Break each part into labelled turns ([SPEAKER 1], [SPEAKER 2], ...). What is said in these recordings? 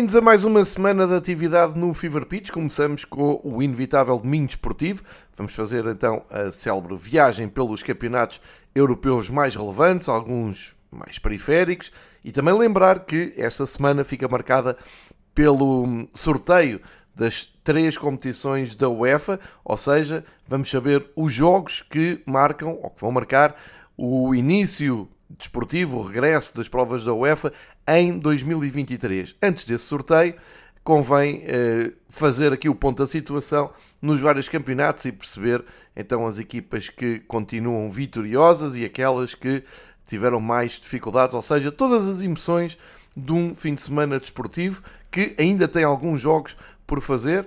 [SPEAKER 1] Bem-vindos a mais uma semana de atividade no Fever Pitch. Começamos com o inevitável domingo esportivo. Vamos fazer então a célebre viagem pelos campeonatos europeus mais relevantes, alguns mais periféricos, e também lembrar que esta semana fica marcada pelo sorteio das três competições da UEFA, ou seja, vamos saber os jogos que marcam ou que vão marcar o início desportivo, o regresso das provas da UEFA em 2023. Antes desse sorteio, convém eh, fazer aqui o ponto da situação nos vários campeonatos e perceber então as equipas que continuam vitoriosas e aquelas que tiveram mais dificuldades, ou seja, todas as emoções de um fim de semana desportivo que ainda tem alguns jogos por fazer.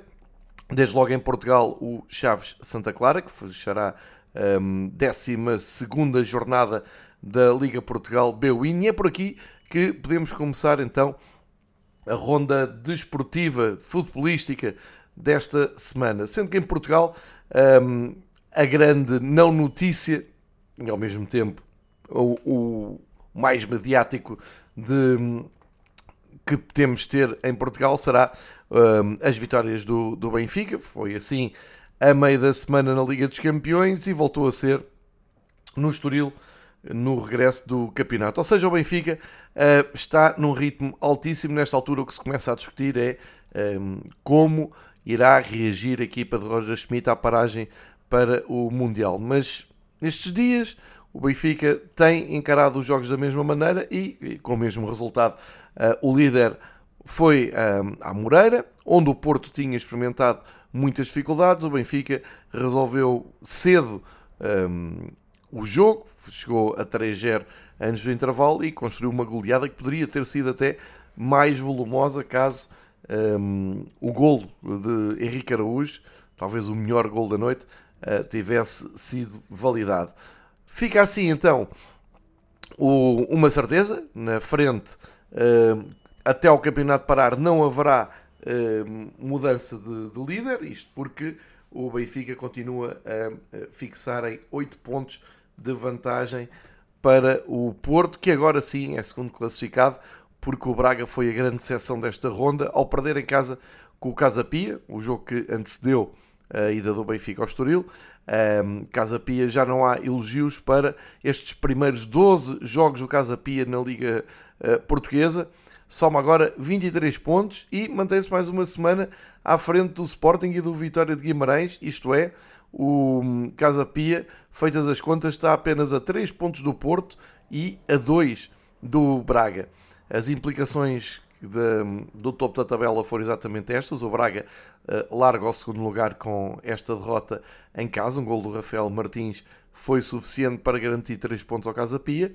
[SPEAKER 1] Desde logo em Portugal, o Chaves Santa Clara, que fechará a um, 12 jornada da Liga Portugal B-Win. E é por aqui que podemos começar então a ronda desportiva, futebolística desta semana. Sendo que em Portugal um, a grande não notícia, e ao mesmo tempo o, o mais mediático de, que temos ter em Portugal será um, as vitórias do, do Benfica. Foi assim a meio da semana na Liga dos Campeões e voltou a ser no Estoril no regresso do campeonato. Ou seja, o Benfica uh, está num ritmo altíssimo. Nesta altura, o que se começa a discutir é um, como irá reagir a equipa de Roger Schmidt à paragem para o Mundial. Mas nestes dias, o Benfica tem encarado os jogos da mesma maneira e, e com o mesmo resultado. Uh, o líder foi um, à Moreira, onde o Porto tinha experimentado muitas dificuldades. O Benfica resolveu cedo. Um, o jogo, chegou a 3-0 antes do intervalo e construiu uma goleada que poderia ter sido até mais volumosa caso um, o gol de Henrique Araújo, talvez o melhor gol da noite, uh, tivesse sido validado. Fica assim então o, uma certeza, na frente uh, até ao campeonato parar não haverá uh, mudança de, de líder, isto porque o Benfica continua a fixar em 8 pontos de vantagem para o Porto, que agora sim é segundo classificado, porque o Braga foi a grande seção desta ronda ao perder em casa com o Casa Pia, o jogo que antecedeu a ida do Benfica ao Estoril. Um, Casa Pia já não há elogios para estes primeiros 12 jogos do Casa Pia na Liga uh, Portuguesa. Soma agora 23 pontos e mantém-se mais uma semana à frente do Sporting e do Vitória de Guimarães, isto é, o Casa Pia, feitas as contas, está apenas a 3 pontos do Porto e a 2 do Braga. As implicações de, do topo da tabela foram exatamente estas. O Braga uh, larga ao segundo lugar com esta derrota em casa. Um gol do Rafael Martins foi suficiente para garantir 3 pontos ao Casa Pia.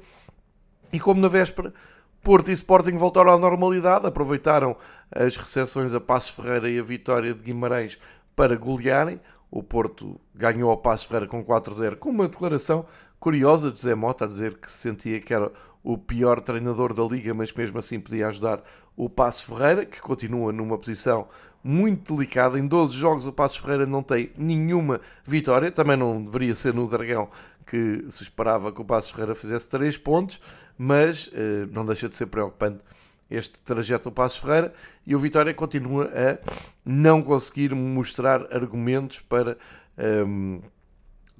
[SPEAKER 1] E como na véspera, Porto e Sporting voltaram à normalidade, aproveitaram as recepções a Passos Ferreira e a vitória de Guimarães para golearem. O Porto ganhou ao Passos Ferreira com 4-0, com uma declaração curiosa de José Mota a dizer que se sentia que era o pior treinador da liga, mas mesmo assim podia ajudar o Passos Ferreira, que continua numa posição muito delicada. Em 12 jogos o Passos Ferreira não tem nenhuma vitória, também não deveria ser no Dragão que se esperava que o Passos Ferreira fizesse 3 pontos, mas eh, não deixa de ser preocupante este trajeto do Passos Ferreira e o Vitória continua a não conseguir mostrar argumentos para um, ehm,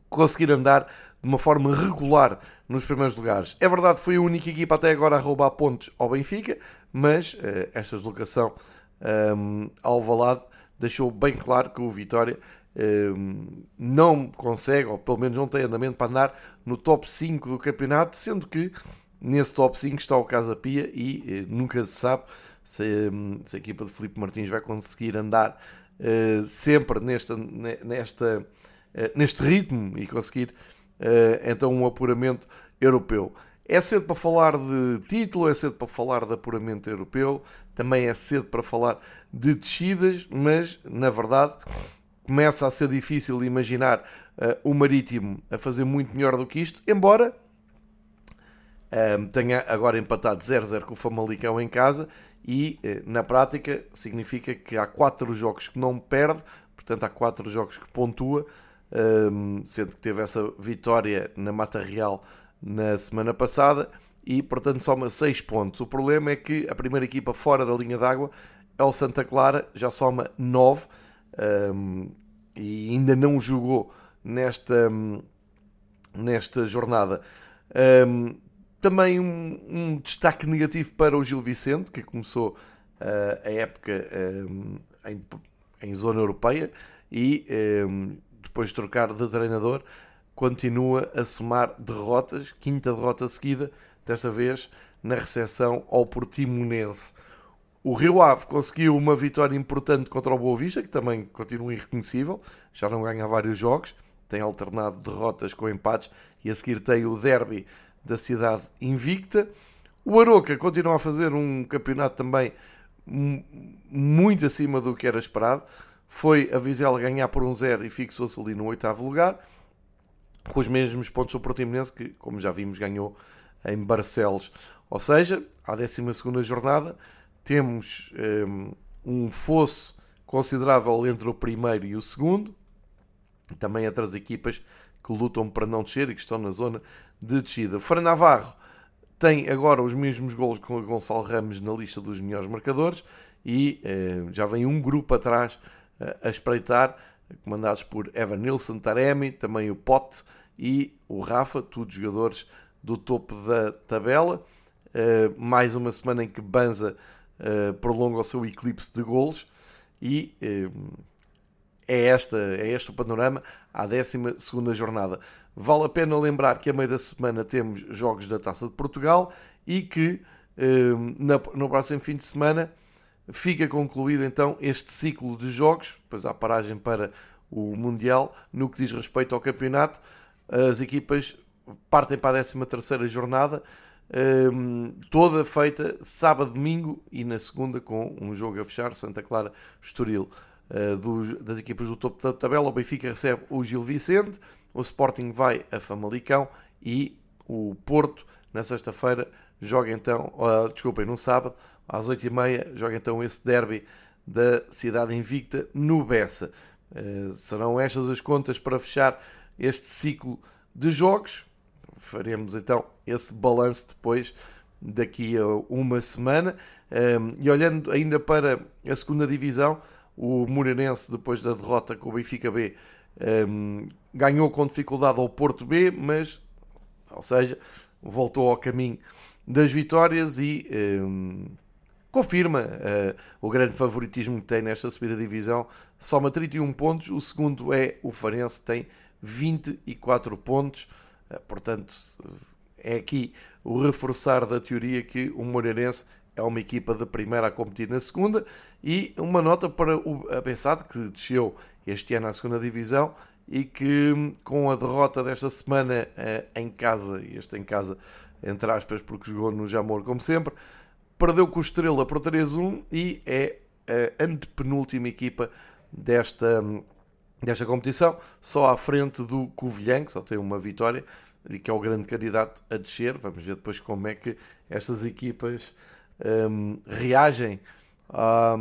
[SPEAKER 1] conseguir andar de uma forma regular nos primeiros lugares. É verdade, foi a única equipa até agora a roubar pontos ao Benfica, mas uh, esta deslocação um, ehm, ao Valado deixou bem claro que o Vitória um, ehm, não consegue, ou pelo menos não tem andamento para andar no top 5 do campeonato, sendo que Nesse top 5 está o Casa Pia e eh, nunca se sabe se, hum, se, a equipa de Felipe Martins vai conseguir andar uh, sempre nesta, nesta, uh, neste ritmo e conseguir então um apuramento europeu. É cedo para falar de título, é cedo para falar de apuramento europeu, também é cedo para falar de descidas, mas na verdade começa a ser difícil imaginar uh, o Marítimo a fazer muito melhor do que isto, embora uh, tenha agora empatado 0-0 com o Famalicão em casa e uh, na prática significa que há 4 jogos que não perde, portanto há 4 jogos que pontua, sendo que teve essa vitória na Mata Real na semana passada e, portanto, soma 6 pontos. O problema é que a primeira equipa fora da linha d'água é o Santa Clara, já soma 9 um, e ainda não jogou nesta, nesta jornada. Um, também um, um, destaque negativo para o Gil Vicente, que começou uh, a época em, em, zona europeia e depois de trocar de treinador continua a somar derrotas, quinta derrota seguida, desta vez na recepção ao Portimonense. O Rio Ave conseguiu uma vitória importante contra o Boa Vista, que também continua irreconhecível, já não ganha vários jogos, tem alternado derrotas com empates e a seguir tem o derby da cidade invicta. O Aroca continua a fazer um campeonato também muito acima do que era esperado. Foi a Vizela ganhar por um zero e fixou-se ali no oitavo lugar com os mesmos pontos do Portimonense, que, como já vimos, ganhou em Barcelos. Ou seja, à 12 jornada, temos um, um fosso considerável entre o primeiro e o segundo, também outras equipas que lutam para não descer e que estão na zona de descida. Fran Navarro tem agora os mesmos golos com o Gonçalo Ramos na lista dos melhores marcadores e eh, já vem um grupo atrás eh, a espreitar comandados por Evan Nilsson, Taremi, também o Pote e o Rafa, todos jogadores do topo da tabela. Uh, mais uma semana em que Banza uh, prolonga o seu eclipse de golos e uh, é, esta, é este o panorama à 12 jornada. Vale a pena lembrar que a meio da semana temos jogos da Taça de Portugal e que na, no próximo fim de semana fica concluído então este ciclo de jogos, depois há paragem para o Mundial, no que diz respeito ao campeonato, as equipas partem para a 13 terceira jornada, um, toda feita sábado, domingo e na segunda com um jogo a fechar, Santa Clara, Estoril. Uh, dos, das equipas do topo da tabela, o Benfica recebe o Gil Vicente, o Sporting vai a Famalicão e o Porto, na sexta-feira, joga então, uh, desculpem, no sábado, às 8h30, joga então esse derby da cidade invicta no Bessa. Uh, serão estas as contas para fechar este ciclo de jogos. Faremos então esse balanço depois, daqui a uma semana. Um, ehm, e olhando ainda para a segunda divisão, o Moreirense, depois da derrota com o Benfica B, um, ganhou com dificuldade ao Porto B, mas, ou seja, voltou ao caminho das vitórias e um, confirma uh, o grande favoritismo que tem nesta subida divisão. Soma 31 pontos, o segundo é o Farense, tem 24 pontos. Eh, portanto, é aqui o reforçar da teoria que o Moreirense é uma equipa de primeira a competir na segunda e uma nota para o Abessado que desceu este ano à segunda divisão e que com a derrota desta semana eh, em casa, este em casa entre aspas porque jogou no Jamor como sempre, perdeu com o Estrela por 3-1 e é a antepenúltima equipa desta desta competição, só à frente do Covilhã, que só tem uma vitória e que é o grande candidato a descer. Vamos ver depois como é que estas equipas um, reagem à,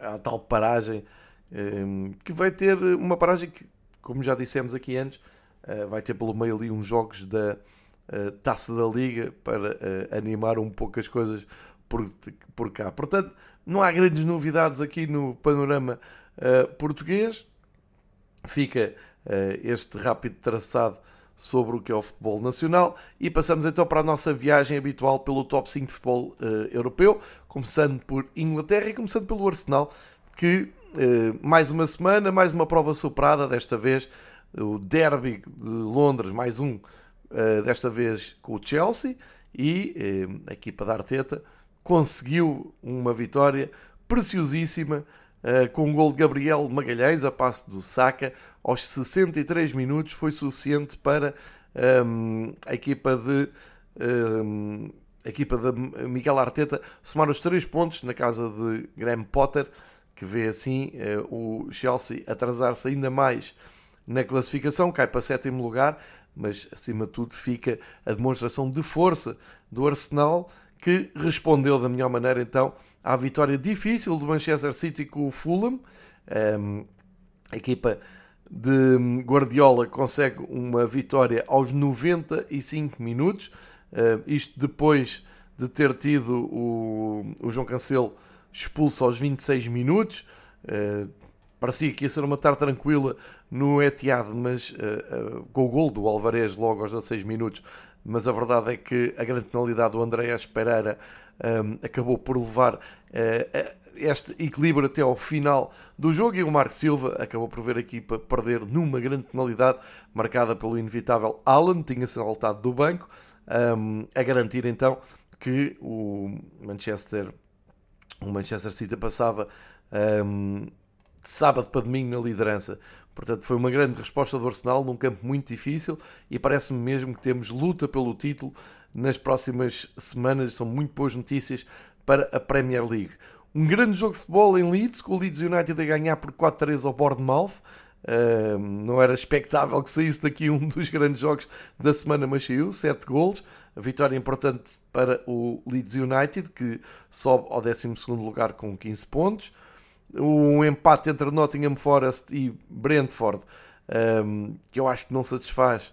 [SPEAKER 1] à, tal paragem, um, que vai ter uma paragem que, como já dissemos aqui antes, uh, vai ter pelo meio ali uns jogos da uh, Taça da Liga para uh, animar um pouco as coisas por, por cá. Portanto, não há grandes novidades aqui no panorama português fica este rápido traçado sobre o que é o futebol nacional. E passamos então para a nossa viagem habitual pelo top 5 de futebol uh, europeu, começando por Inglaterra e começando pelo Arsenal, que uh, mais uma semana, mais uma prova superada, desta vez o derby de Londres, mais um, desta vez com o Chelsea, e a equipa da Arteta conseguiu uma vitória preciosíssima Uh, com um gol de Gabriel Magalhães a passe do Saka aos 63 minutos foi suficiente para um, a equipa de um, a equipa de Miguel Arteta somar os três pontos na casa de Graham Potter, que vê assim uh, o Chelsea atrasar-se ainda mais na classificação, cai para sétimo lugar, mas acima de tudo fica a demonstração de força do Arsenal, que respondeu da melhor maneira então à vitória difícil do Manchester City com o Fulham. A equipa de Guardiola consegue uma vitória aos 95 minutos, isto depois de ter tido o, João Cancelo expulso aos 26 minutos. Parecia que ia ser uma tarde tranquila no Etihad, mas uh, com o gol do Alvarez logo aos 16 minutos, mas a verdade é que a grande penalidade do Andréas Pereira um, acabou por levar uh, este equilíbrio até ao final do jogo e o Marco Silva acabou por ver a equipa perder numa grande penalidade marcada pelo inevitável Alan, tinha saltado do banco, um, a garantir então que o Manchester, o Manchester City passava um, de sábado para domingo na liderança. Portanto, foi uma grande resposta do Arsenal num campo muito difícil e parece-me mesmo que temos luta pelo título nas próximas semanas. São muito boas notícias para a Premier League. Um grande jogo de futebol em Leeds, com o Leeds United a ganhar por 4-3 ao Bournemouth. Uh, não era expectável que saísse daqui um dos grandes jogos da semana, mas saiu, 7 golos. A vitória importante para o Leeds United, que sobe ao 12 lugar com 15 pontos. Um empate entre Nottingham Forest e Brentford, um, que eu acho que não satisfaz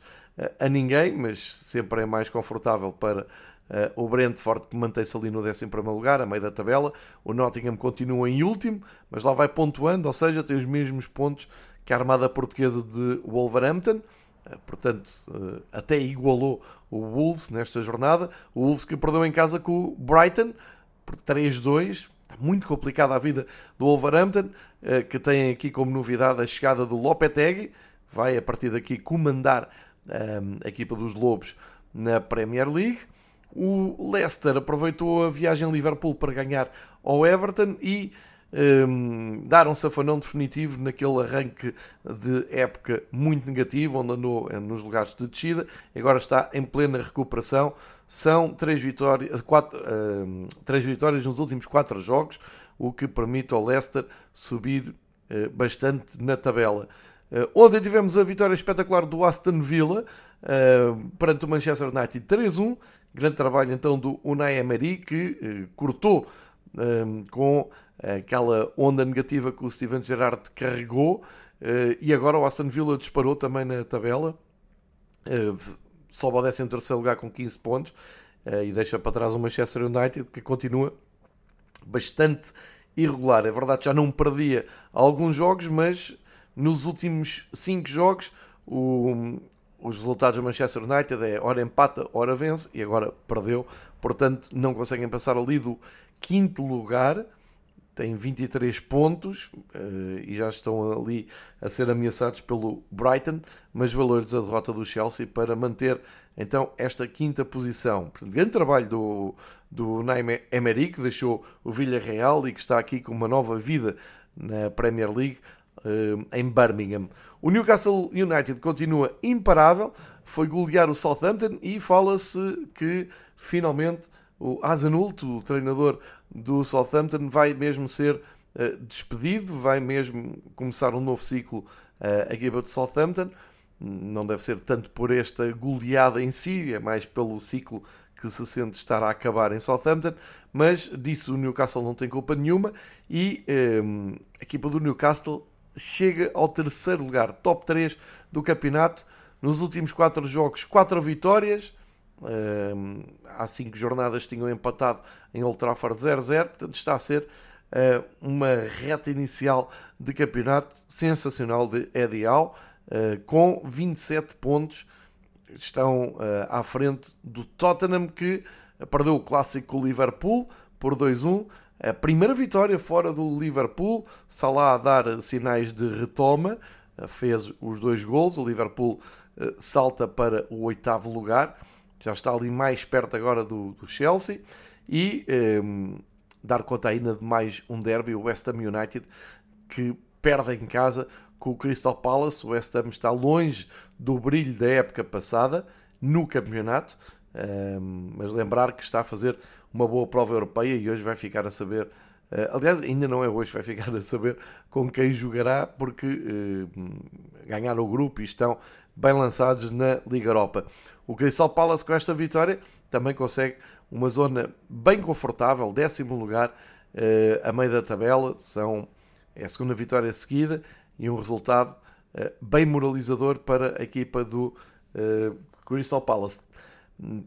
[SPEAKER 1] a ninguém, mas sempre é mais confortável para Uh, o Brentford que mantém-se ali no 11 lugar, a meio da tabela. O Nottingham continua em último, mas lá vai pontuando, ou seja, tem os mesmos pontos que a Armada Portuguesa de Wolverhampton. Uh, portanto, uh, até igualou o Wolves nesta jornada. O Wolves que perdeu em casa com o Brighton por 3-2. Está muito complicada a vida do Wolverhampton, que tem aqui como novidade a chegada do Lopetegui. Vai a partir daqui comandar a equipa dos Lobos na Premier League. O Leicester aproveitou a viagem Liverpool para ganhar ao Everton e um, dar um safanão definitivo naquele arranque de época muito negativo, onde andou nos lugares de descida, agora está em plena recuperação. São três vitórias, quatro, um, três vitórias nos últimos quatro jogos, o que permite ao Leicester subir uh, bastante na tabela. Uh, ontem tivemos a vitória espetacular do Aston Villa uh, perante o Manchester United 3-1 Grande trabalho então do Unai Emery que eh, cortou eh, com aquela onda negativa que o Steven Gerrard carregou eh, e agora o Aston Villa disparou também na tabela. Eh, sobe ao 13 lugar com 15 pontos eh, e deixa para trás o Manchester United que continua bastante irregular. É verdade, já não perdia alguns jogos, mas nos últimos 5 jogos o, os resultados do Manchester United é ora empata, ora vence e agora perdeu, portanto não conseguem passar ali do quinto lugar, têm 23 pontos uh, e já estão ali a ser ameaçados pelo Brighton, mas valores a derrota do Chelsea para manter então esta quinta posição. Portanto, grande trabalho do, do Naime Emery, que deixou o Villarreal e que está aqui com uma nova vida na Premier League em Birmingham. O Newcastle United continua imparável, foi golear o Southampton e fala-se que finalmente o Hasenhult, o treinador do Southampton, vai mesmo ser uh, despedido, vai mesmo começar um novo ciclo uh, aqui para Southampton. Não deve ser tanto por esta goleada em si, é mais pelo ciclo que se sente estar a acabar em Southampton, mas disse o Newcastle não tem culpa nenhuma e um, a equipa do Newcastle chega ao terceiro lugar, top 3 do campeonato. Nos últimos 4 jogos, 4 vitórias. Há 5 jornadas tinham empatado em Old Trafford 0-0. Portanto, está a ser uh, uma reta inicial de campeonato sensacional de Eddie Howe, uh, com 27 pontos. Estão à frente do Tottenham, que perdeu o clássico com o Liverpool por 2-1 a primeira vitória fora do Liverpool, Salah a dar sinais de retoma, eh, fez os dois gols, o Liverpool eh, salta para o oitavo lugar, já está ali mais perto agora do, do Chelsea, e um, ehm, dar conta ainda de mais um derby, o West Ham United, que perde em casa com o Crystal Palace. O West Ham está longe do brilho da época passada no campeonato, mas lembrar que está a fazer uma boa prova europeia e hoje vai ficar a saber. Uh, aliás, ainda não é hoje, vai ficar a saber com quem jogará, porque uh, ganharam o grupo e estão bem lançados na Liga Europa. O Crystal Palace, com esta vitória, também consegue uma zona bem confortável, décimo lugar, uh, a meio da tabela. São, é a segunda vitória seguida e um resultado bem moralizador para a equipa do Crystal Palace.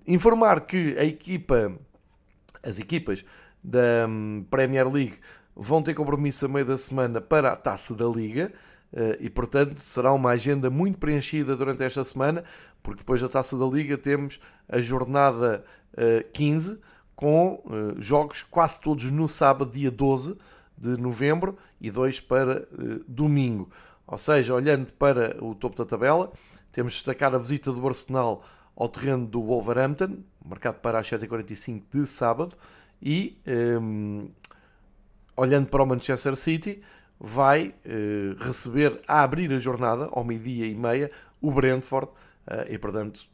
[SPEAKER 1] Informar que a equipa as equipas da hum, Premier League vão ter compromisso a meio da semana para a taça da Liga eh, e, portanto, será uma agenda muito preenchida durante esta semana, porque depois da taça da Liga temos a jornada 15 eh, com eh, jogos quase todos no sábado, dia 12 de novembro, e dois para domingo. Ou seja, olhando para o topo da tabela, temos de destacar a visita do Arsenal ao terreno do Wolverhampton, marcado para as 7h45 de sábado, e um, olhando para o Manchester City, vai uh, receber a abrir a jornada, ao meio-dia e meia, o Brentford, uh, e portanto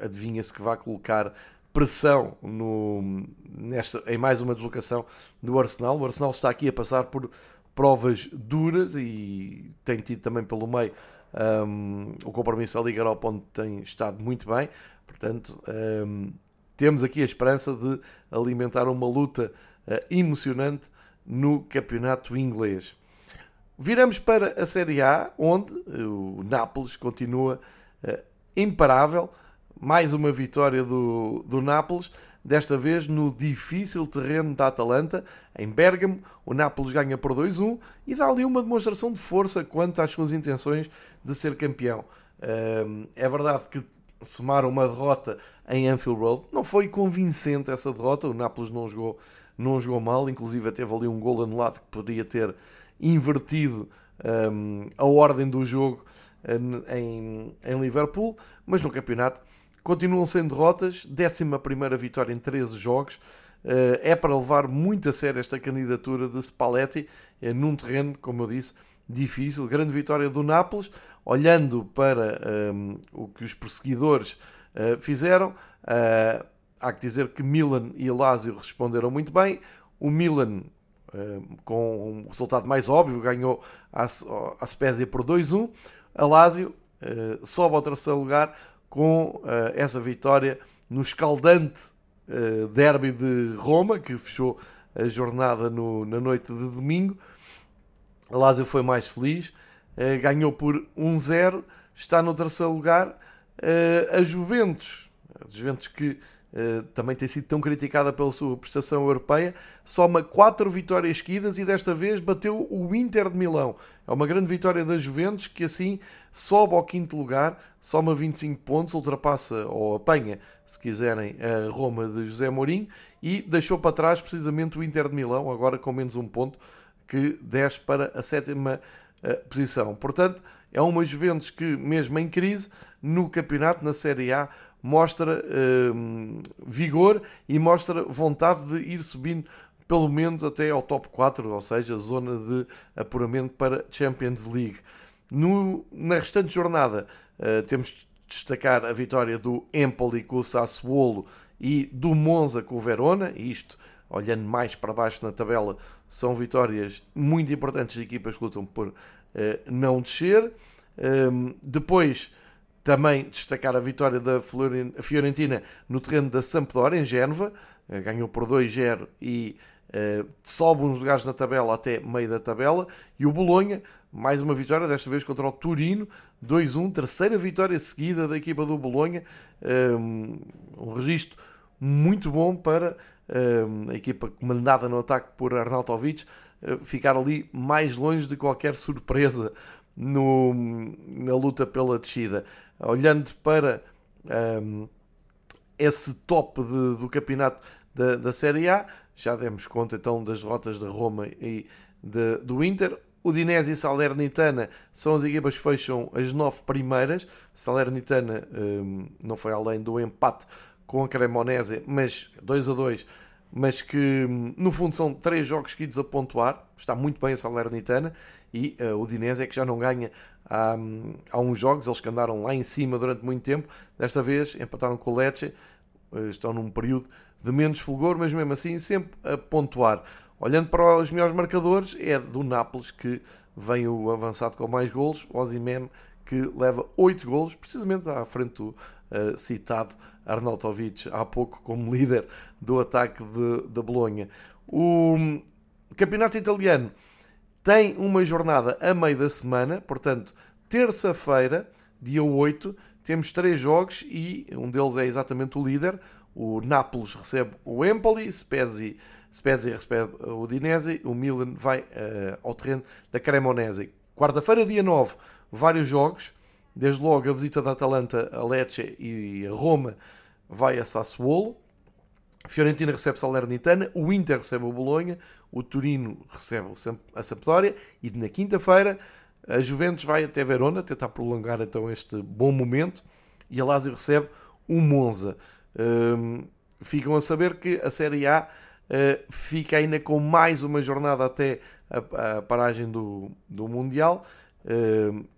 [SPEAKER 1] adivinha-se que vai colocar pressão no, nesta, em mais uma deslocação do Arsenal. O Arsenal está aqui a passar por provas duras e tem tido também pelo meio um, o compromisso da Liga Europa, onde tem estado muito bem. Portanto, um, temos aqui a esperança de alimentar uma luta uh, emocionante no campeonato inglês. Viramos para a Série A, onde o Nápoles continua uh, imparável. Mais uma vitória do, do Nápoles, desta vez no difícil terreno da Atalanta, em Bergamo. O Nápoles ganha por 2-1 e dá ali uma demonstração de força quanto às suas intenções de ser campeão. Uh, é verdade que somaram uma derrota em Anfield Road. Não foi convincente essa derrota, o Nápoles não jogou, não jogou mal, inclusive teve ali um gol anulado que poderia ter invertido um, a ordem do jogo hum, em, em Liverpool, mas no campeonato continuam sem derrotas, 11 vitória em 13 jogos. Uh, é para levar muito a sério esta candidatura de Spalletti uh, num terreno, como eu disse, difícil. Grande vitória do Nápoles, olhando para um, o que os perseguidores uh, fizeram. Uh, há que dizer que Milan e Lazio responderam muito bem. O Milan, uh, com um resultado mais óbvio, ganhou a, a Spezia por 2-1. A Lazio sobe ao terceiro lugar com essa vitória no escaldante derby de Roma, que fechou a jornada no, na noite de domingo. A Lazio foi mais feliz, uh, ganhou por 1-0, está no terceiro lugar. Uh, a Juventus, a Juventus que uh, também tem sido tão criticada pela sua prestação europeia, soma 4 vitórias seguidas e desta vez bateu o Inter de Milão. É uma grande vitória da Juventus que assim sobe ao quinto lugar, soma 25 pontos, ultrapassa ou apanha, se quiserem, a Roma de José Mourinho e deixou para trás precisamente o Inter de Milão, agora com menos um ponto que desce para a sétima uh, posição. Portanto, é uma Juventus que, mesmo em crise, no campeonato, na Série A, mostra uh, vigor e mostra vontade de ir subindo pelo menos até ao top 4, ou seja, zona de apuramento para Champions League. No, na restante jornada, uh, temos de destacar a vitória do Empoli com o Sassuolo e do Monza com o Verona, isto olhando mais para baixo na tabela, são vitórias muito importantes de equipas que lutam por uh, não descer. Um, ehm, depois, também destacar a vitória da Fiorentina no terreno da Sampdoria, em Génova, uh, ganhou por 2-0 e uh, sobe uns lugares na tabela até meio da tabela. E o Bolonha, mais uma vitória, desta vez contra o Turino, 2-1, terceira vitória seguida da equipa do Bolonha, um, ehm, um registro muito bom para a equipa comandada no ataque por Arnautovic eh, ficar ali mais longe de qualquer surpresa no, na luta pela descida. Olhando para um, esse top de, do campeonato da, da Série A, já demos conta então das derrotas da Roma e de, do Inter. Udinese e Salernitana são as equipas que fecham as nove primeiras. Salernitana um, não foi além do empate com a Cremonese, mas 2 a 2 mas que no fundo são três jogos seguidos a pontuar. Está muito bem a Salernitana e uh, o Dinese é que já não ganha há, há uns jogos, eles que andaram lá em cima durante muito tempo. Desta vez empataram com o Lecce, uh, estão num período de menos fulgor, mas mesmo assim sempre a pontuar. Olhando para os melhores marcadores, é do Nápoles que vem o avançado com mais golos, o Osimhen que leva 8 golos, precisamente à frente do uh, citado Arnautovic há pouco como líder do ataque de Bolonha. O campeonato italiano tem uma jornada a meio da semana, portanto, terça-feira, dia 8, temos três jogos e um deles é exatamente o líder. O Nápoles recebe o Empoli, Spezia, Spezia recebe o Udinese, o Milan vai uh, ao terreno da Cremonese. Quarta-feira, dia 9, vários jogos. Desde logo a visita da Atalanta a Lecce e a Roma vai a Sassuolo. Fiorentina recebe Salernitana, o Inter recebe o Bolonha, o Turino recebe a Sampdoria e na quinta-feira a Juventus vai até Verona tentar prolongar então este bom momento e a Lazio recebe o Monza. Um, ficam a saber que a Série A uh, fica ainda com mais uma jornada até a, a paragem do, do Mundial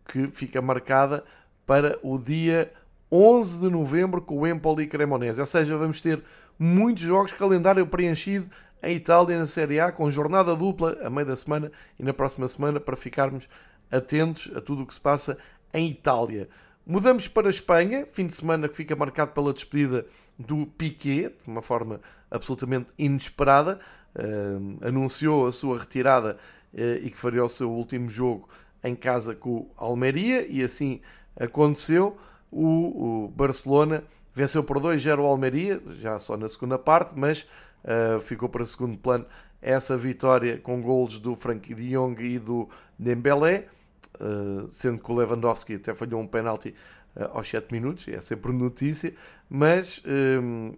[SPEAKER 1] que fica marcada para o dia 11 de novembro com o Empoli Cremonese. Ou seja, vamos ter muitos jogos, calendário preenchido em Itália na Série A, com jornada dupla a meio da semana e na próxima semana para ficarmos atentos a tudo o que se passa em Itália. Mudamos para a Espanha, fim de semana que fica marcado pela despedida do Piquet, de uma forma absolutamente inesperada. Uh, anunciou a sua retirada uh, e que faria o seu último jogo em casa com o Almeria, e assim aconteceu. O, o Barcelona venceu por 2-0 o Almeria, já só na segunda parte, mas uh, ficou para segundo plano essa vitória com golos do Frank de Jong e do Dembélé, uh, sendo que o Lewandowski até falhou um penalti uh, aos 7 minutos, é sempre notícia, mas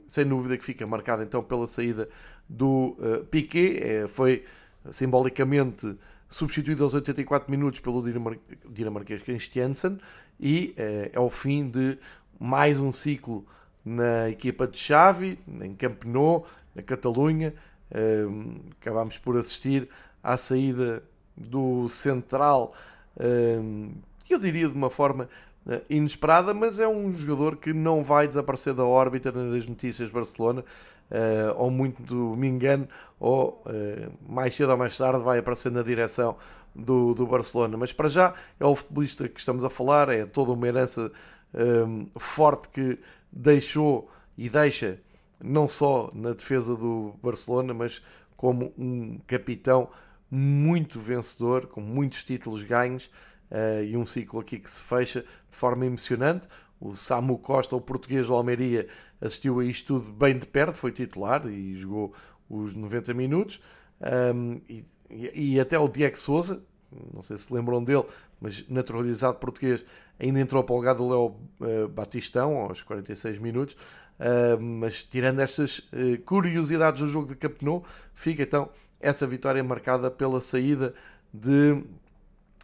[SPEAKER 1] sem dúvida que fica marcado então pela saída do Piquet, é, foi simbolicamente substituído aos 84 minutos pelo dinamar dinamarquês Christiansen, e é, é o fim de mais um ciclo na equipa de Xavi, em Camp Nou, na Catalunha. Uh, acabámos por assistir à saída do central, uh, eu diria de uma forma uh, inesperada, mas é um jogador que não vai desaparecer da órbita das notícias de Barcelona, uh, ou muito me engano, ou mais cedo ou mais tarde vai aparecer na direção do, do Barcelona. Mas para já é o futebolista que estamos a falar, é toda uma herança um, forte que deixou e deixa não só na defesa do Barcelona, mas como um capitão muito vencedor, com muitos títulos ganhos uh, e um ciclo aqui que se fecha de forma emocionante. O Samu Costa, o português do Almeria, assistiu a isto tudo bem de perto, foi titular e jogou os 90 minutos. Um, e e, até o Diego Souza, não sei se lembram dele, mas naturalizado português, ainda entrou para o lugar do Léo uh, Batistão aos 46 minutos. Uh, mas tirando estas uh, curiosidades do jogo de Campeonato, fica então essa vitória marcada pela saída de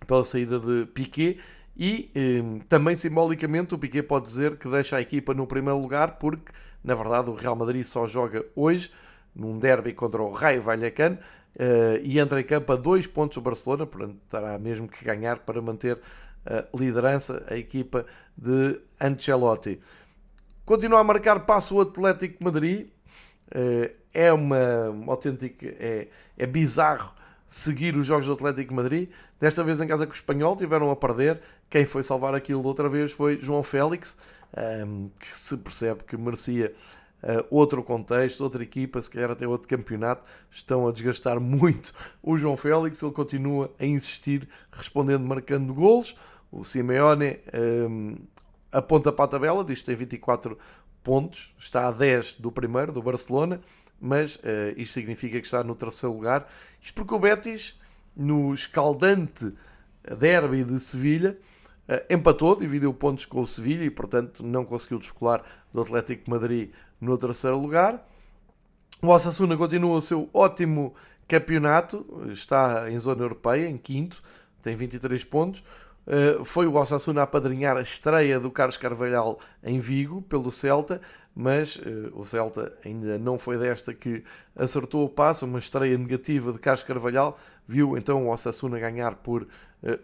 [SPEAKER 1] pela saída de Piquet e também simbolicamente o Piquet pode dizer que deixa a equipa no primeiro lugar porque na verdade o Real Madrid só joga hoje num derby contra o Raio Vallecano uh, e entra em campo a dois pontos do Barcelona, portanto terá mesmo que ganhar para manter a liderança a equipa de Ancelotti. Continua a marcar passo o Atlético Madrid. Uh, é uma, uma autêntica. É, é bizarro seguir os jogos do Atlético Madrid. Desta vez em casa com o Espanhol, tiveram a perder. Quem foi salvar aquilo outra vez foi João Félix, um, ehm, que se percebe que merecia uh, outro contexto, outra equipa, se calhar até outro campeonato, estão a desgastar muito o João Félix. Ele continua a insistir, respondendo, marcando golos. O Simeone um, aponta para a tabela, diz que tem 24 pontos, está a 10 do primeiro, do Barcelona, mas uh, isto significa que está no terceiro lugar. Isto porque o Betis, no escaldante derby de Sevilha, empatou, dividiu pontos com o Sevilha e, portanto, não conseguiu descolar do Atlético de Madrid no terceiro lugar. O Osasuna continua o seu ótimo campeonato, está em zona europeia, em quinto, tem 23 pontos. foi o Osasuna a padrinhar a estreia do Carlos Carvalhal em Vigo pelo Celta, mas o Celta ainda não foi desta que acertou o passo, uma estreia negativa de Carlos Carvalhal, viu então o Osasuna ganhar por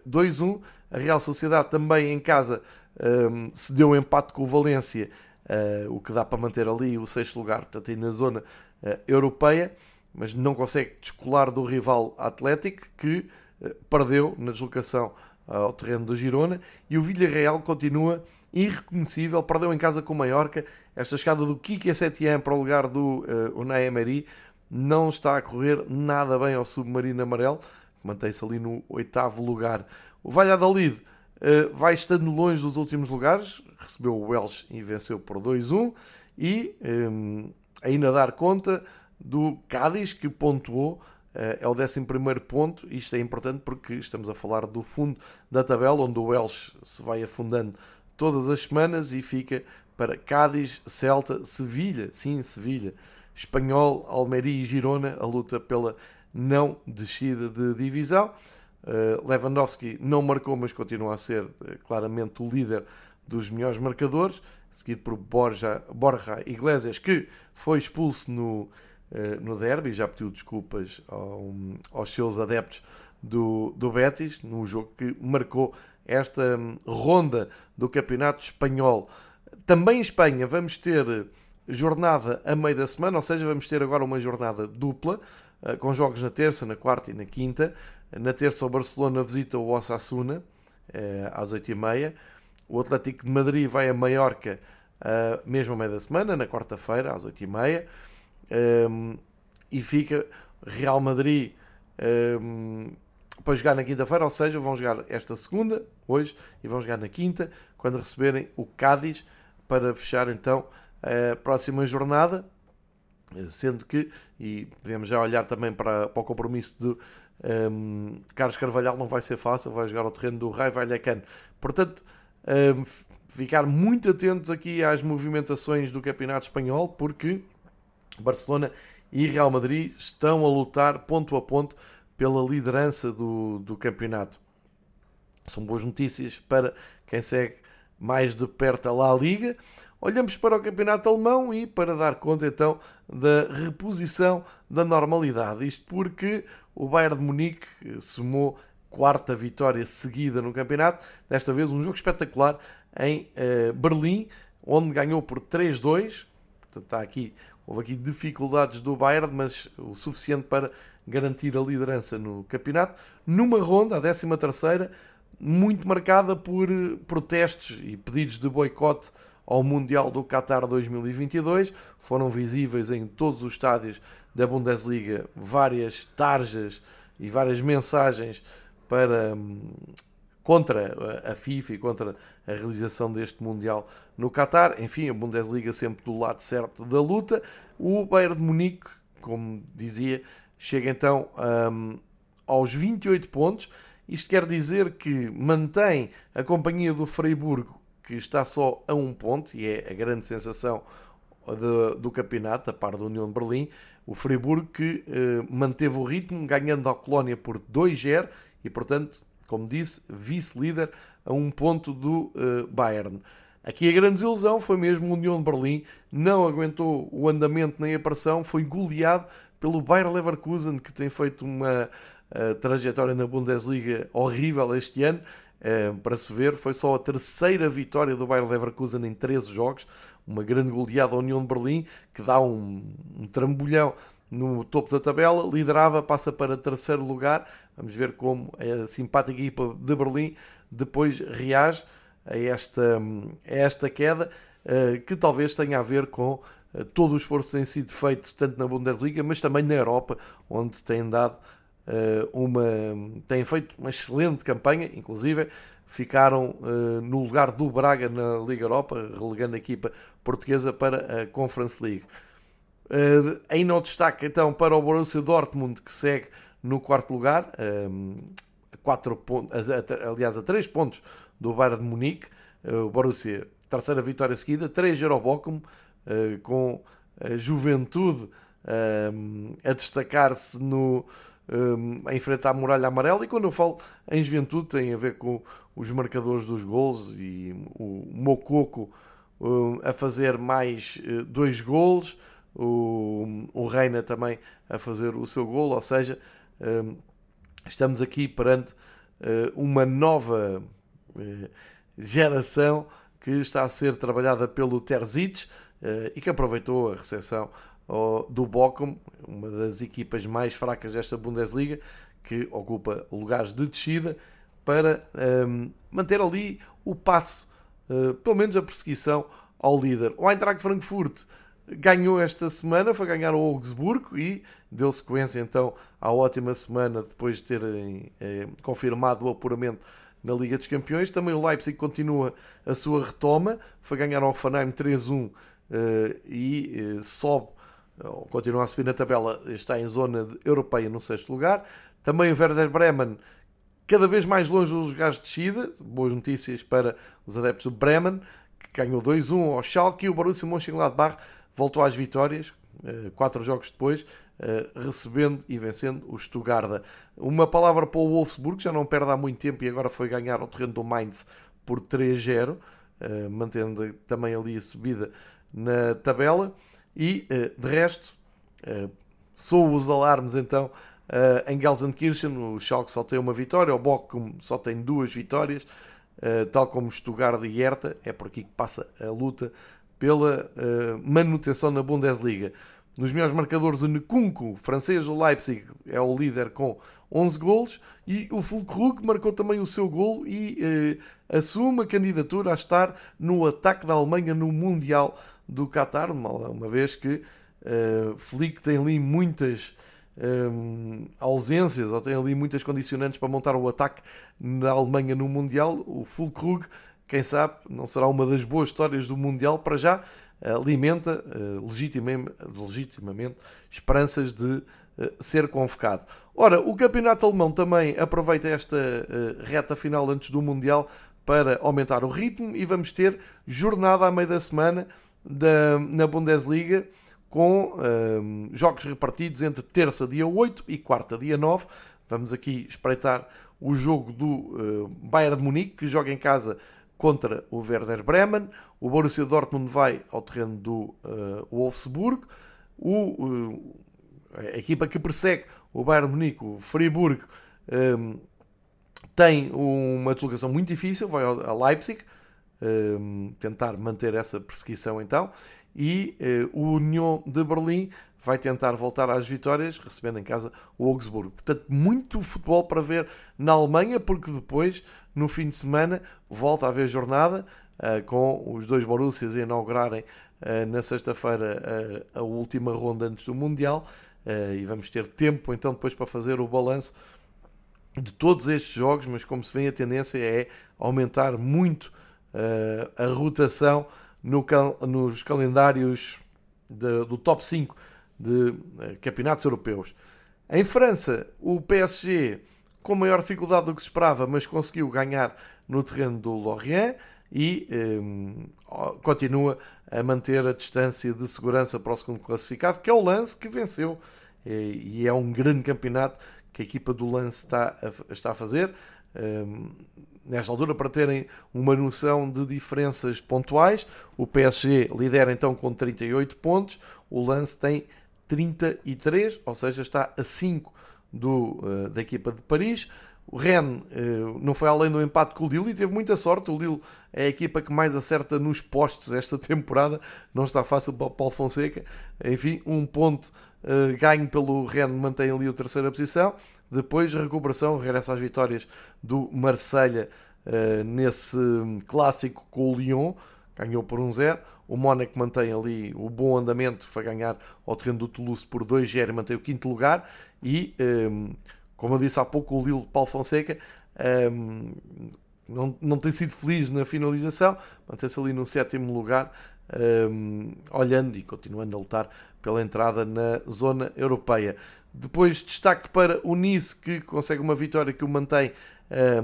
[SPEAKER 1] 2-1. A Real Sociedade também em casa se deu um empate com o Valência, o que dá para manter ali o sexto lugar, portanto aí na zona europeia mas não consegue descolar do rival Atlético, que eh, perdeu na deslocação ao terreno do Girona, e o Villarreal continua irreconhecível, perdeu em casa com o Mallorca, esta escada do Kiki Setien para o lugar do Unai Emery não está a correr nada bem ao submarino amarelo, mantém-se ali no oitavo lugar. O Valladolid uh, vai estando longe dos últimos lugares, recebeu o Welsh e venceu por 2-1, e um, ainda dar conta do Cádiz, que pontuou, eh, é o 11 ponto. Isto é importante porque estamos a falar do fundo da tabela, onde o Welsh se vai afundando todas as semanas e fica para Cádiz, Celta, Sevilha, sim, Sevilha, Espanhol, Almeria e Girona, a luta pela não descida de divisão. Uh, Lewandowski não marcou, mas continua a ser uh, claramente o líder dos melhores marcadores, seguido por Borja, Borja Iglesias, que foi expulso no eh, no derby, já pediu desculpas ao, aos seus adeptos do, do Betis, num jogo que marcou esta hum, ronda do Campeonato Espanhol. Também em Espanha vamos ter jornada a meio da semana, ou seja, vamos ter agora uma jornada dupla, eh, com jogos na terça, na quarta e na quinta. Na terça o Barcelona visita o Osasuna, eh, às 8h30. O Atlético de Madrid vai a Maiorca, mesmo a meio da semana, na quarta-feira, às 8h30 um, e fica Real Madrid um, para jogar na quinta-feira, ou seja, vão jogar esta segunda, hoje, e vão jogar na quinta, quando receberem o Cádiz, para fechar então a próxima jornada, sendo que, e podemos já olhar também para, para o compromisso do um, Carlos Carvalhal, não vai ser fácil, vai jogar ao terreno do Rai Vallecano. Portanto, um, ficar muito atentos aqui às movimentações do Campeonato Espanhol, porque Barcelona e Real Madrid estão a lutar ponto a ponto pela liderança do, do campeonato. São boas notícias para quem segue mais de perto a La Liga. Olhamos para o campeonato alemão e para dar conta então da reposição da normalidade. Isto porque o Bayern de Munique somou quarta vitória seguida no campeonato, desta vez um jogo espetacular em uh, Berlim, onde ganhou por 3-2. Portanto, está aqui Houve aqui dificuldades do Bayern, mas o suficiente para garantir a liderança no campeonato. Numa ronda, a 13 terceira, muito marcada por protestos e pedidos de boicote ao Mundial do Qatar 2022. Foram visíveis em todos os estádios da Bundesliga várias tarjas e várias mensagens para hum, contra a FIFA e contra a realização deste Mundial no Qatar. Enfim, a Bundesliga sempre do lado certo da luta. O Bayern de Munique, como dizia, chega então um, aos 28 pontos. Isto quer dizer que mantém a companhia do Freiburgo, que está só a um ponto, e é a grande sensação de, do campeonato, a par da União de Berlim. O Freiburgo que eh, manteve o ritmo, ganhando a Colónia por 2-0 e, portanto, como disse, vice-líder a um ponto do uh, Bayern. Aqui a grande desilusão foi mesmo a União de Berlim, não aguentou o andamento nem a pressão, foi goleado pelo Bayer Leverkusen, que tem feito uma uh, trajetória na Bundesliga horrível este ano. Uh, para se ver, foi só a terceira vitória do Bayer Leverkusen em 13 jogos, uma grande goleada à União de Berlim, que dá um, um trambolhão no topo da tabela, liderava, passa para terceiro lugar. Vamos ver como a simpática equipa de Berlim depois reage a esta, a esta queda, eh, que talvez tenha a ver com eh, todo o esforço que tem sido feito tanto na Bundesliga, mas também na Europa, onde tem dado uma têm feito uma excelente campanha, inclusive ficaram no lugar do Braga na Liga Europa, relegando a equipa portuguesa para a Conference League. Uh, ainda o destaque então para o Borussia Dortmund que segue no quarto lugar, um, a quatro pontos, aliás a 3 pontos do Bayern de Munique. O Borussia, terceira vitória seguida, 3 Eurobocum, uh, com a juventude a destacar-se no, um, a enfrentar a muralha amarela. E quando eu falo em juventude, tem a ver com os marcadores dos gols e o Mococo a fazer mais dois gols, o, Reina também a fazer o seu gol, ou seja, estamos aqui perante uma nova geração que está a ser trabalhada pelo Terzic e que aproveitou a recepção do Bochum, uma das equipas mais fracas desta Bundesliga, que ocupa lugares de descida, para um, manter ali o passo, uh, pelo menos a perseguição ao líder. O Eintracht Frankfurt ganhou esta semana, foi ganhar o Augsburgo e deu sequência então à ótima semana depois de terem eh, confirmado o apuramento na Liga dos Campeões. Também o Leipzig continua a sua retoma, foi ganhar ao Hoffenheim 3-1 eh, e eh, sobe continua a subir na tabela, está em zona europeia no sexto lugar. Também o Werder Bremen, cada vez mais longe dos lugares de descida. Boas notícias para os adeptos do Bremen, que ganhou 2-1 ao Schalke. E o Borussia Mönchengladbach voltou às vitórias, eh, quatro jogos depois, eh, recebendo e vencendo o Stuttgart. Uma palavra para o Wolfsburg, já não perde há muito tempo e agora foi ganhar ao terreno do Mainz por 3-0, eh, mantendo também ali a subida na tabela. E, eh, de resto, eh, sou os alarmes então eh, em Gelsenkirchen. O Schalke só tem uma vitória, o Bochum só tem duas vitórias, tal como Stuttgart e Hertha. É por aqui que passa a luta pela manutenção na Bundesliga. Nos melhores marcadores, o Nkunku, francês do Leipzig, é o líder com 11 golos e o Fulkrug marcou também o seu gol e assume a candidatura a estar no ataque da Alemanha no Mundial do Qatar, uma vez que uh, Flick tem ali muitas um, eh, ausências ou tem ali muitas condicionantes para montar o ataque na Alemanha no Mundial. O Fulkrug, quem sabe, não será uma das boas histórias do Mundial para já. Alimenta uh, legitimamente, legitimamente esperanças de ser convocado. Ora, o campeonato alemão também aproveita esta reta final antes do Mundial para aumentar o ritmo e vamos ter jornada à meio da semana da, na Bundesliga com um, jogos repartidos entre terça, dia 8 e quarta, dia 9. Vamos aqui espreitar o jogo do uh, Bayern de Munique, que joga em casa contra o Werder Bremen. O Borussia Dortmund vai ao terreno do uh, Wolfsburg. O, uh, a equipa que persegue o Bayern de Munique, o Friburgo, um, tem uma deslocação muito difícil, vai a Leipzig Ehm, tentar manter essa perseguição então. E uh, o União de Berlim vai tentar voltar às vitórias, recebendo em casa o Augsburgo. Portanto, muito futebol para ver na Alemanha, porque depois, no fim de semana, volta a haver jornada uh, com os dois Borussias a inaugurarem uh, na sexta-feira a última ronda antes do Mundial. e vamos ter tempo então depois para fazer o balanço de todos estes jogos, mas como se vê, a tendência é aumentar muito uh, a rotação no cal nos calendários de, do top 5 de uh, campeonatos europeus. Em França, o PSG, com maior dificuldade do que se esperava, mas conseguiu ganhar no terreno do Lorient e um, eh, continua a manter a distância de segurança para o segundo classificado, que é o Lance, que venceu. E é um grande campeonato que a equipa do Lance está a, está a fazer. Um, nesta altura, para terem uma noção de diferenças pontuais, o PSG lidera então com 38 pontos, o Lance tem 33, ou seja, está a 5 do, uh, da equipa de Paris. O Rennes uh, não foi além do empate com o Lille e teve muita sorte. O Lille é a equipa que mais acerta nos postes esta temporada. Não está fácil para o Paulo Fonseca. Enfim, um ponto uh, ganho pelo Rennes mantém ali a terceira posição. Depois, recuperação, regressa às vitórias do Marselha uh, nesse clássico com o Lyon, ganhou por 1-0. o Mónaco mantém ali o bom andamento, foi ganhar ao terreno do Toulouse por 2-0 e mantém o quinto lugar. E, um, ehm, como eu disse há pouco, o Lille de Paulo Fonseca um, ehm, não, não tem sido feliz na finalização, mantém-se ali no sétimo lugar, um, ehm, olhando e continuando a lutar pela entrada na zona europeia. Depois destaque para o Nice, que consegue uma vitória que o mantém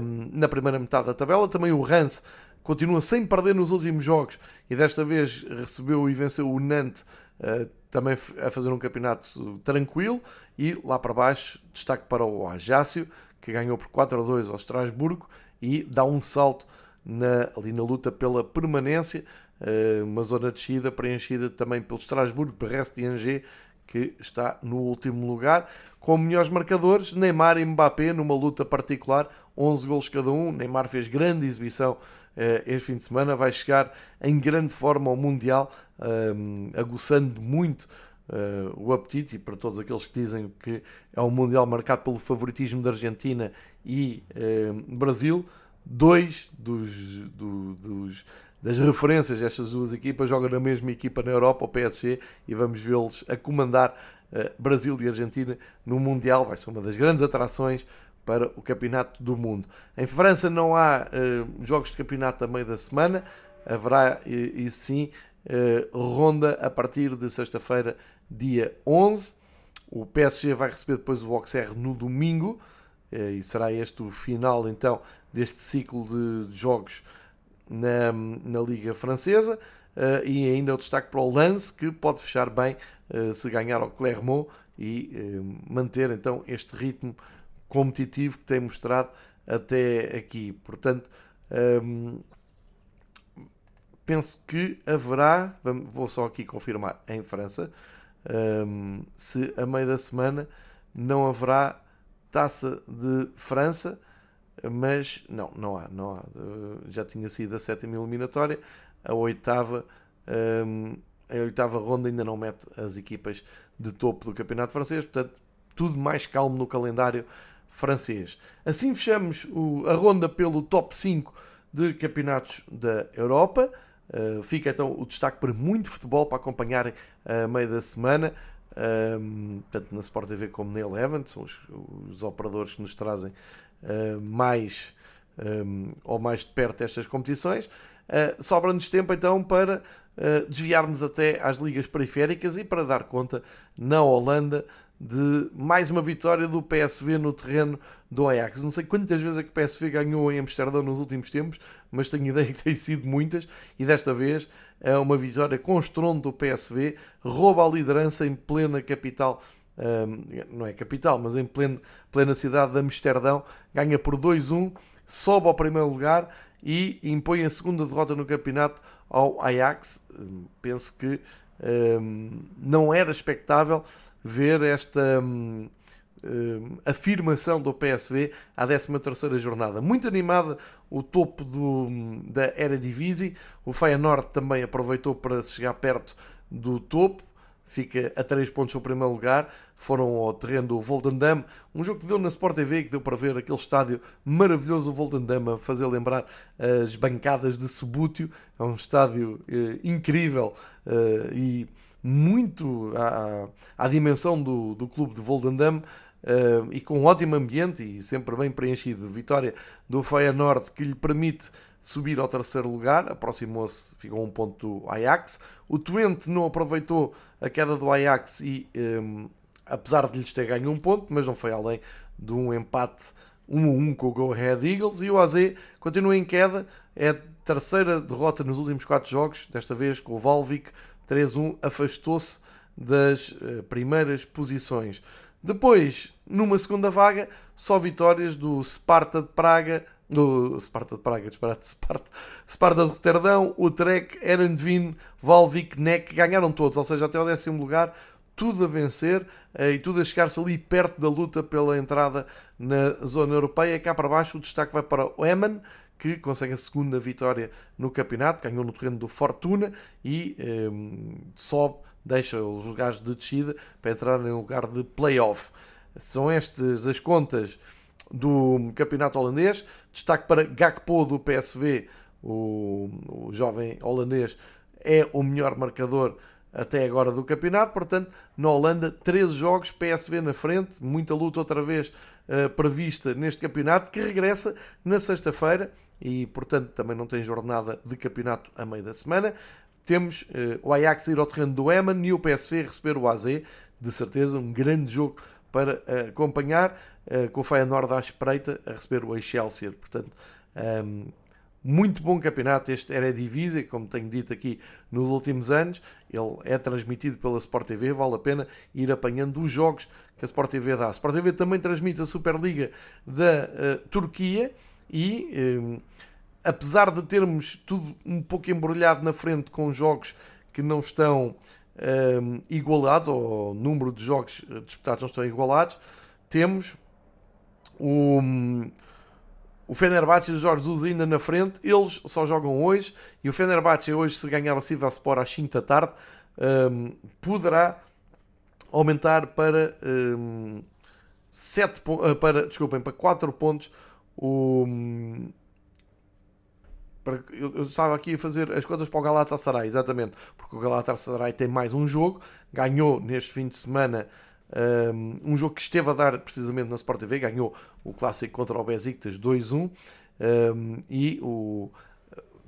[SPEAKER 1] um, na primeira metade da tabela. Também o Rance continua sem perder nos últimos jogos e desta vez recebeu e venceu o Nantes, uh, também a fazer um campeonato tranquilo. E lá para baixo, destaque para o Ajácio, que ganhou por 4 a 2 ao Estrasburgo e dá um salto na, ali na luta pela permanência. Uh, uma zona de descida preenchida também pelo Strasbourg, Brest e Angers, que está no último lugar. Com melhores marcadores, Neymar e Mbappé numa luta particular, 11 gols cada um. Neymar fez grande exibição uh, este fim de semana, vai chegar em grande forma ao Mundial, uh, aguçando muito Uh, o apetite e para todos aqueles que dizem que é um Mundial marcado pelo favoritismo da Argentina e uh, Brasil, dois dos, do, dos, das referências destas duas equipas jogam na mesma equipa na Europa, o PSG, e vamos vê-los a comandar uh, Brasil e Argentina no Mundial. Vai ser uma das grandes atrações para o Campeonato do Mundo. Em França não há jogos de campeonato a meio da semana, haverá e, e sim ronda a partir de sexta-feira dia 11. O PSG vai receber depois o Auxerre no domingo eh, e será este o final então deste ciclo de jogos na, na Liga Francesa. Uh, e ainda o destaque para o Lance, que pode fechar bem uh, se ganhar ao Clermont e uh, manter então este ritmo competitivo que tem mostrado até aqui. Portanto, um, penso que haverá, vou só aqui confirmar, em França, um, se a meio da semana não haverá taça de França, mas não, não há, não há. Já tinha sido a sétima eliminatória, a oitava, um, a oitava ronda ainda não mete as equipas de topo do campeonato francês, portanto, tudo mais calmo no calendário francês. Assim fechamos a ronda pelo top 5 de campeonatos da Europa. Uh, fica então o destaque para muito futebol para acompanharem a meio da semana, um, tanto na Sport TV como na Eleven, são os, os operadores que nos trazem uh, mais um, ou mais de perto estas competições. Uh, Sobra-nos tempo então para uh, desviarmos até às ligas periféricas e para dar conta na Holanda de mais uma vitória do PSV no terreno do Ajax. Não sei quantas vezes é que o PSV ganhou em Amsterdão nos últimos tempos, mas tenho ideia que tem sido muitas e desta vez é uma vitória com estrondo do PSV, rouba a liderança em plena capital, não é capital, mas em plena, plena cidade de Amsterdão, ganha por 2-1, sobe ao primeiro lugar e impõe a segunda derrota no campeonato ao Ajax. Penso que não era expectável ver esta hum, hum, afirmação do PSV à 13ª jornada. Muito animada o topo do, da Eredivisie. O Feyenoord também aproveitou para chegar perto do topo. Fica a 3 pontos no primeiro lugar. Foram ao terreno do Volendam. Um jogo que deu na Sport TV, que deu para ver aquele estádio maravilhoso, o Volendam, a fazer lembrar as bancadas de Subútil. É um estádio eh, incrível eh, e muito à, à dimensão do, do clube de Volendam uh, e com um ótimo ambiente e sempre bem preenchido. Vitória do Feyenoord que lhe permite subir ao terceiro lugar, aproximou-se, ficou um ponto do Ajax. O Twente não aproveitou a queda do Ajax e, um, apesar de lhes ter ganho um ponto, mas não foi além de um empate 1-1 com o Go Ahead Eagles e o AZ continua em queda, é a terceira derrota nos últimos quatro jogos, desta vez com o Valvik 3-1 afastou-se das uh, primeiras posições. Depois, numa segunda vaga, só vitórias do Sparta de Praga, do Sparta de Praga, disparate, Sparta, Sparta de Roterdão, Utrecht, Erendvin, Valvik, Nek, ganharam todos, ou seja, até o décimo lugar, tudo a vencer uh, e tudo a chegar-se ali perto da luta pela entrada na zona europeia. Cá para baixo o destaque vai para o Eman, que consegue a segunda vitória no campeonato, ganhou no terreno do Fortuna e um, sobe, deixa os lugares de descida para entrar em lugar de playoff. São estas as contas do campeonato holandês. Destaque para Gakpo do PSV, o, o jovem holandês, é o melhor marcador até agora do campeonato. Portanto, na Holanda, 13 jogos, PSV na frente, muita luta outra vez uh, prevista neste campeonato, que regressa na sexta-feira e, portanto, também não tem jornada de campeonato a meio da semana. Temos uh, o Ajax ir ao terreno do Eman e o PSV receber o AZ, de certeza, um grande jogo para acompanhar, uh, com o Feyenoord à espreita a receber o Excelsior. Portanto, um, ehm, muito bom campeonato este Eredivisie, como tenho dito aqui nos últimos anos. Ele é transmitido pela Sport TV, vale a pena ir apanhando os jogos que a Sport TV dá. A Sport TV também transmite a Superliga da uh, Turquia e um, apesar de termos tudo um pouco embrulhado na frente com jogos que não estão um, igualados, ou o número de jogos disputados não estão igualados, temos o, o Fenerbahçe e o Jorge Jesus ainda na frente, eles só jogam hoje, e o Fenerbahçe hoje, se ganhar o Sivaspor às 5 da tarde, um, poderá aumentar para um, 7 uh, para, desculpem, para 4 pontos o para, eu, eu, estava aqui a fazer as contas para o Galatasaray, exatamente, porque o Galatasaray tem mais um jogo, ganhou neste fim de semana um, um jogo que esteve a dar precisamente na Sport TV, ganhou o clássico contra o Besiktas 2-1 um, e o,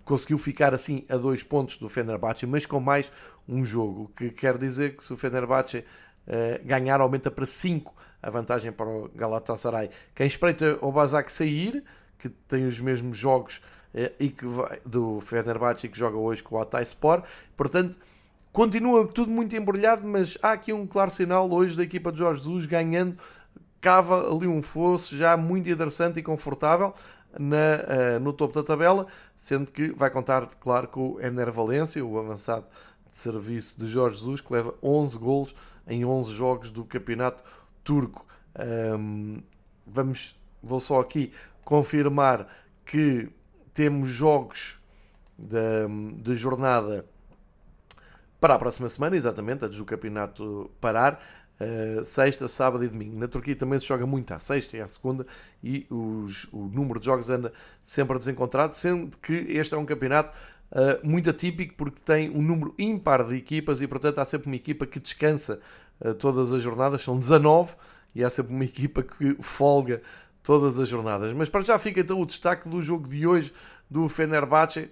[SPEAKER 1] conseguiu ficar assim a dois pontos do Fenerbahçe, mas com mais um jogo, o que quer dizer que se o Fenerbahçe uh, ganhar aumenta para 5 a vantagem para o Galatasaray. Quem espreita o Basak sair, que tem os mesmos jogos e que vai, do Fenerbahçe que joga hoje com o Atay Sport, portanto continua tudo muito embrulhado, mas há aqui um claro sinal hoje da equipa de Jorge Jesus ganhando cava ali um fosso já muito interessante e confortável na, uh, no topo da tabela, sendo que vai contar, claro, com o Ener Valência, o avançado de serviço de Jorge Jesus, que leva 11 golos em 11 jogos do campeonato turco. Um, vamos, vou só aqui confirmar que temos jogos da, da jornada para a próxima semana, exatamente, antes do campeonato parar. Uh, sexta, sábado e domingo. Na Turquia também se joga muito à sexta e à segunda e os, o número de jogos anda sempre desencontrado, sendo que este é um campeonato uh, muito atípico porque tem um número ímpar de equipas e, portanto, há sempre uma equipa que descansa uh, todas as jornadas, são 19 e há sempre uma equipa que folga todas as jornadas. Mas para já fica então o destaque do jogo de hoje do Fenerbahçe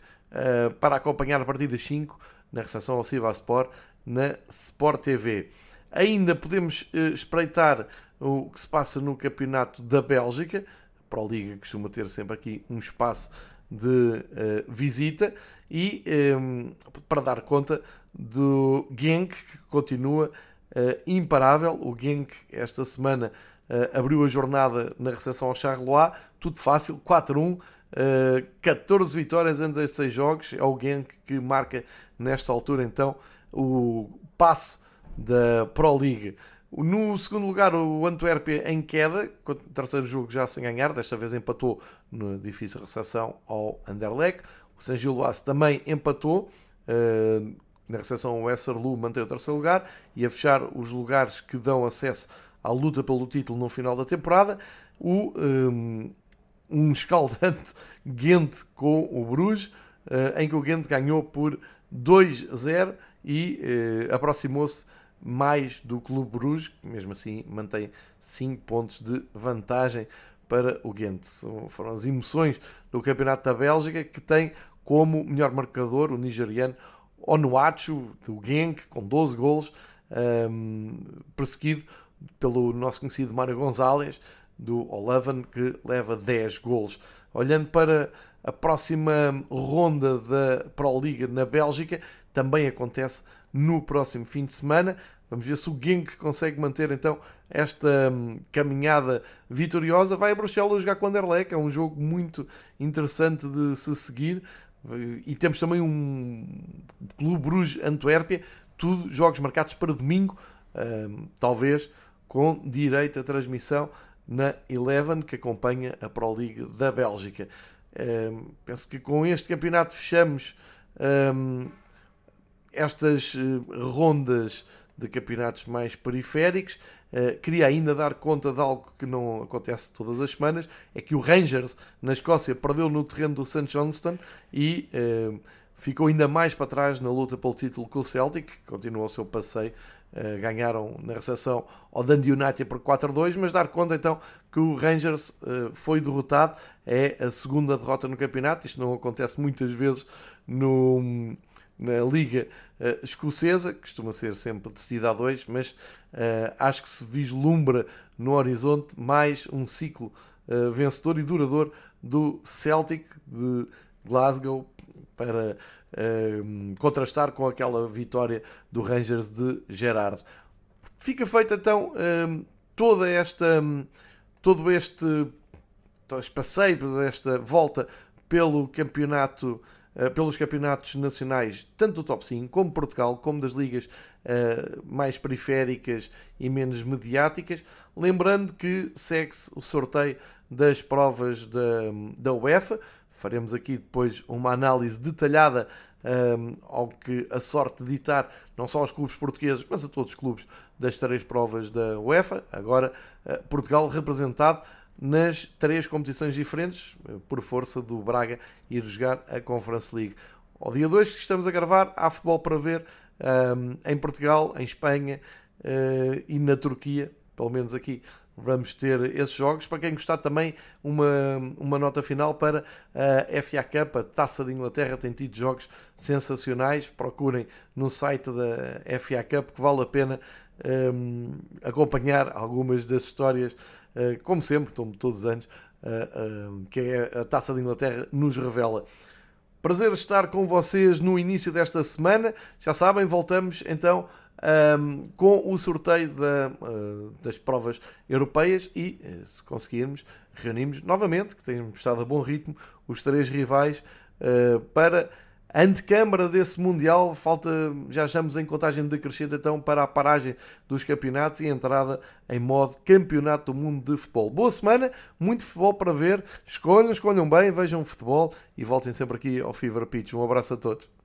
[SPEAKER 1] para acompanhar a partir das 5 na recepção ao Sivaspor na Sport TV. Ainda podemos uh, espreitar o que se passa no campeonato da Bélgica. A Pro Liga costuma ter sempre aqui um espaço de uh, visita e um, para dar conta do Genk que continua uh, imparável. O Genk esta semana uh, abriu a jornada na recepção ao Charleroi, tudo fácil, 4-1, 14 vitórias em 16 jogos. É o Genk que marca nesta altura então o passo da Pro League. No segundo lugar, o Antuérpia em queda, terceiro jogo já sem ganhar, desta vez empatou na difícil recepção ao Anderlecht. O San Gilloise também empatou, uh, na recepção o Esserlu mantém o terceiro lugar e a fechar os lugares que dão acesso à luta pelo título no final da temporada, o, um, um escaldante Ghent com o Bruges, uh, em que o Ghent ganhou por 2-0 e uh, aproximou-se mais do Clube Bruges, que mesmo assim mantém 5 pontos de vantagem para o Ghent. Foram as emoções do Campeonato da Bélgica que tem como melhor marcador o nigeriano Onuachu do Genk com 12 golos, um, perseguido pelo nosso conhecido Mário Gonzalez do Oleven que leva 10 golos. Olhando para a próxima ronda da Pro Liga na Bélgica, também acontece no próximo fim de semana. Vamos ver se o Genk consegue manter então esta hum, caminhada vitoriosa. Vai a Bruxelas jogar com o Anderlecht, é um jogo muito interessante de se seguir. E temos também um Clube Bruges Antuérpia, tudo jogos marcados para domingo, hum, talvez com direito à transmissão na Eleven, que acompanha a Pro League da Bélgica. Hum, penso que com este campeonato fechamos estas eh, rondas de campeonatos mais periféricos. Uh, queria ainda dar conta de algo que não acontece todas as semanas, é que o Rangers na Escócia perdeu no terreno do St. Johnston e uh, ficou ainda mais para trás na luta pelo título com o Celtic, que continua o seu passeio. Uh, ganharam na recepção ao Dundee United por 4-2, mas dar conta então que o Rangers foi derrotado, é a segunda derrota no campeonato, isto não acontece muitas vezes no, na Liga uh, Escocesa, costuma ser sempre decidida a dois, mas uh, acho que se vislumbra no horizonte mais um ciclo uh, vencedor e duradouro do Celtic de Glasgow para contrastar com aquela vitória do Rangers de Gerard. Fica feita então toda esta todo este passei por esta volta pelo campeonato Uh, pelos campeonatos nacionais, tanto do top 5 como Portugal, como das ligas uh, mais periféricas e menos mediáticas. Lembrando que segue-se o sorteio das provas da, da UEFA. Faremos aqui depois uma análise detalhada um, ao que a sorte ditar não só aos clubes portugueses, mas a todos os clubes das três provas da UEFA. Agora, uh, Portugal representado nas três competições diferentes, uh, por força do Braga ir jogar a Conference League. Ao dia 2 que estamos a gravar, há futebol para ver um, em Portugal, em Espanha uh, e na Turquia, pelo menos aqui vamos ter esses jogos. Para quem gostar também, uma, uma nota final para a FA Cup, a Taça de Inglaterra, tem tido jogos sensacionais. Procurem no site da FA Cup que vale a pena um, acompanhar algumas das histórias, uh, como sempre, todos os anos, uh, uh, que é a Taça de Inglaterra nos revela. Prazer estar com vocês no início desta semana. Já sabem, voltamos então um, com o sorteio da, uh, das provas europeias e, uh, se conseguirmos, reunimos novamente, que temos estado a bom ritmo, os três rivais uh, para a antecâmara desse Mundial. Falta, já estamos em contagem decrescente então para a paragem dos campeonatos e entrada em modo campeonato do mundo de futebol. Boa semana, muito futebol para ver. Escolham, escolham bem, vejam futebol e voltem sempre aqui ao Fever Pitch. Um abraço a todos.